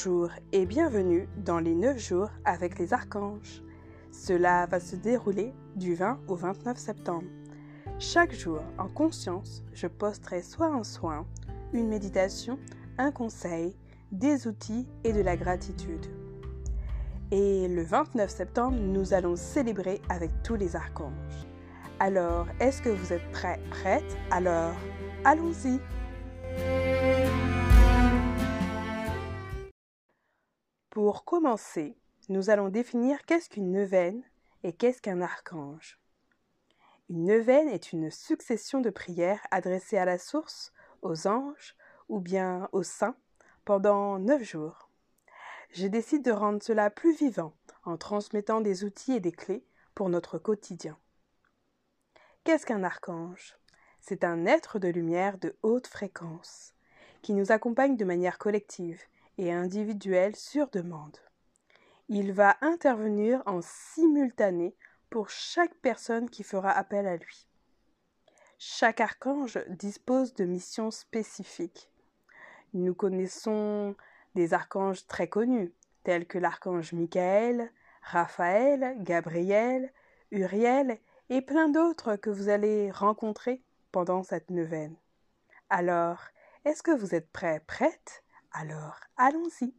Bonjour et bienvenue dans les 9 jours avec les archanges. Cela va se dérouler du 20 au 29 septembre. Chaque jour, en conscience, je posterai soit un soin, une méditation, un conseil, des outils et de la gratitude. Et le 29 septembre, nous allons célébrer avec tous les archanges. Alors, est-ce que vous êtes prêts, prêtes? Alors, allons-y Pour commencer, nous allons définir qu'est-ce qu'une neuvaine et qu'est-ce qu'un archange. Une neuvaine est une succession de prières adressées à la source, aux anges ou bien aux saints pendant neuf jours. Je décide de rendre cela plus vivant en transmettant des outils et des clés pour notre quotidien. Qu'est-ce qu'un archange? C'est un être de lumière de haute fréquence qui nous accompagne de manière collective et individuel sur demande. Il va intervenir en simultané pour chaque personne qui fera appel à lui. Chaque archange dispose de missions spécifiques. Nous connaissons des archanges très connus, tels que l'archange Michael, Raphaël, Gabriel, Uriel et plein d'autres que vous allez rencontrer pendant cette neuvaine. Alors, est-ce que vous êtes prêts, prêtes? Alors, allons-y.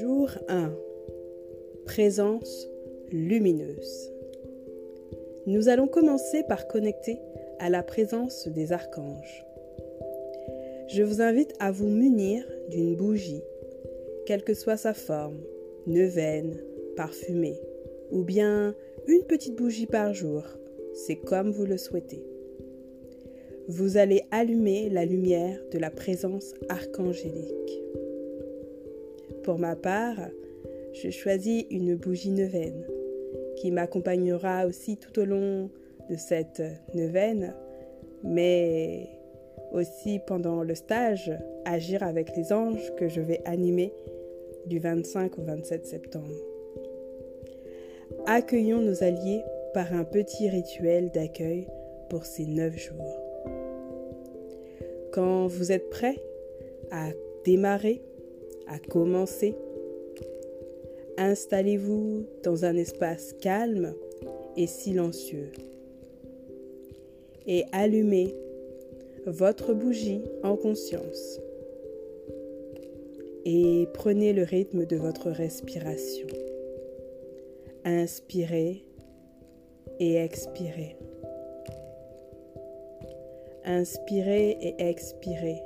Jour 1. Présence lumineuse. Nous allons commencer par connecter à la présence des archanges. Je vous invite à vous munir d'une bougie, quelle que soit sa forme, neuvaine, parfumée, ou bien une petite bougie par jour, c'est comme vous le souhaitez vous allez allumer la lumière de la présence archangélique. Pour ma part, je choisis une bougie neuvaine qui m'accompagnera aussi tout au long de cette neuvaine, mais aussi pendant le stage Agir avec les anges que je vais animer du 25 au 27 septembre. Accueillons nos alliés par un petit rituel d'accueil pour ces neuf jours. Quand vous êtes prêt à démarrer, à commencer, installez-vous dans un espace calme et silencieux et allumez votre bougie en conscience et prenez le rythme de votre respiration. Inspirez et expirez. Inspirez et expirez.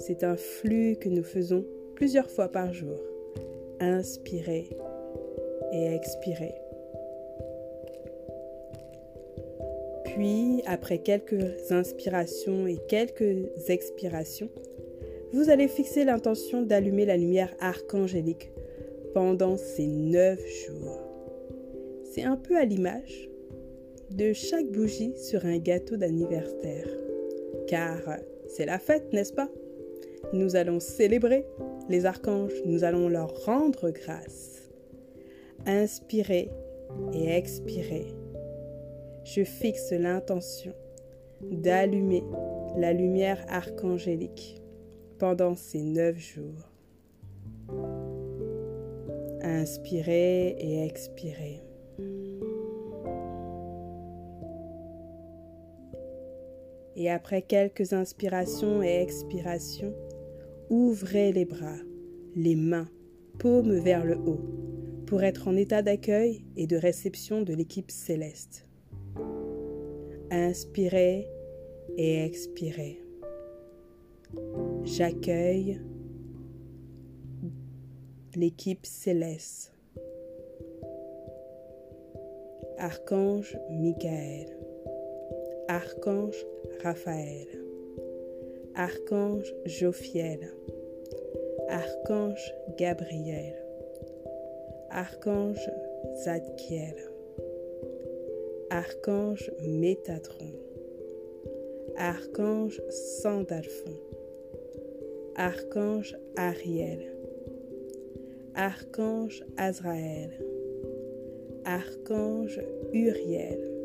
C'est un flux que nous faisons plusieurs fois par jour. Inspirez et expirez. Puis, après quelques inspirations et quelques expirations, vous allez fixer l'intention d'allumer la lumière archangélique pendant ces neuf jours. C'est un peu à l'image de chaque bougie sur un gâteau d'anniversaire car c'est la fête, n'est-ce pas? Nous allons célébrer les archanges, nous allons leur rendre grâce. Inspirez et expirez. Je fixe l'intention d'allumer la lumière archangélique pendant ces neuf jours. Inspirez et expirez. Et après quelques inspirations et expirations, ouvrez les bras, les mains, paumes vers le haut, pour être en état d'accueil et de réception de l'équipe céleste. Inspirez et expirez. J'accueille l'équipe céleste. Archange Michael. Archange Raphaël, Archange Jophiel, Archange Gabriel, Archange Zadkiel, Archange Métatron, Archange Sandalphon, Archange Ariel, Archange Azraël, Archange Uriel,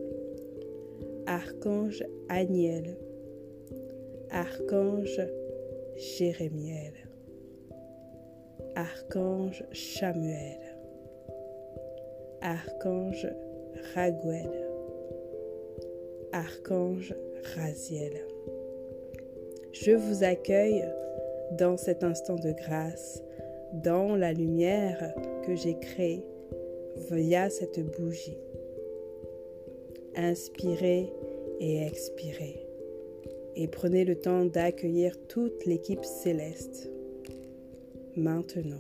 Archange Aniel, Archange Jérémiel, Archange Chamuel, Archange Raguel, Archange Raziel. Je vous accueille dans cet instant de grâce, dans la lumière que j'ai créée via cette bougie. Inspirez et expirez. Et prenez le temps d'accueillir toute l'équipe céleste. Maintenant.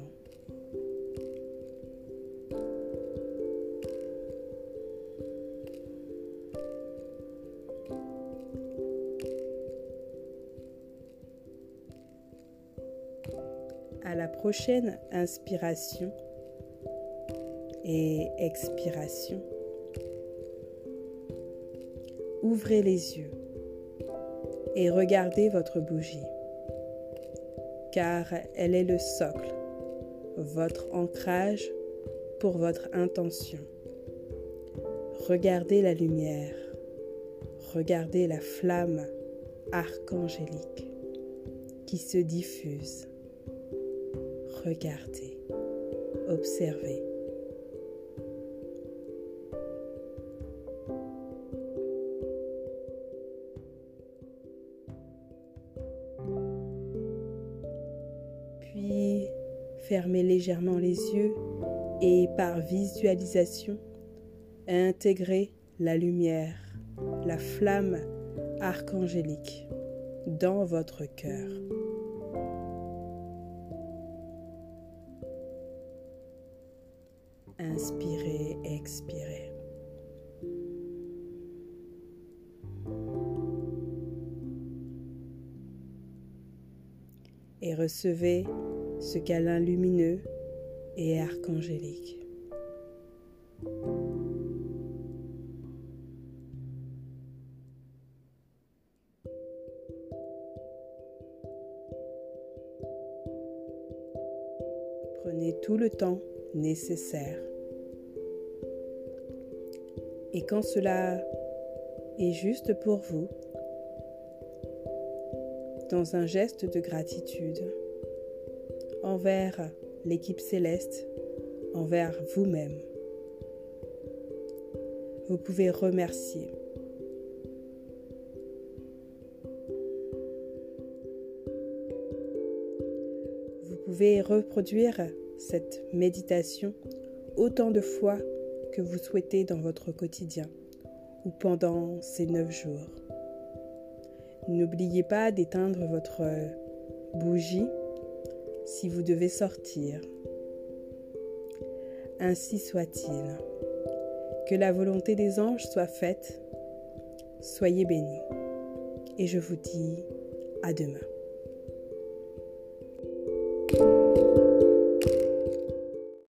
À la prochaine inspiration et expiration, ouvrez les yeux et regardez votre bougie, car elle est le socle, votre ancrage pour votre intention. Regardez la lumière, regardez la flamme archangélique qui se diffuse. Regardez, observez. Fermez légèrement les yeux et par visualisation, intégrez la lumière, la flamme archangélique dans votre cœur. Inspirez, expirez. Et recevez ce câlin lumineux et archangélique. Prenez tout le temps nécessaire. Et quand cela est juste pour vous, dans un geste de gratitude envers l'équipe céleste, envers vous-même, vous pouvez remercier. Vous pouvez reproduire cette méditation autant de fois que vous souhaitez dans votre quotidien ou pendant ces neuf jours. N'oubliez pas d'éteindre votre bougie si vous devez sortir. Ainsi soit-il. Que la volonté des anges soit faite. Soyez bénis. Et je vous dis à demain.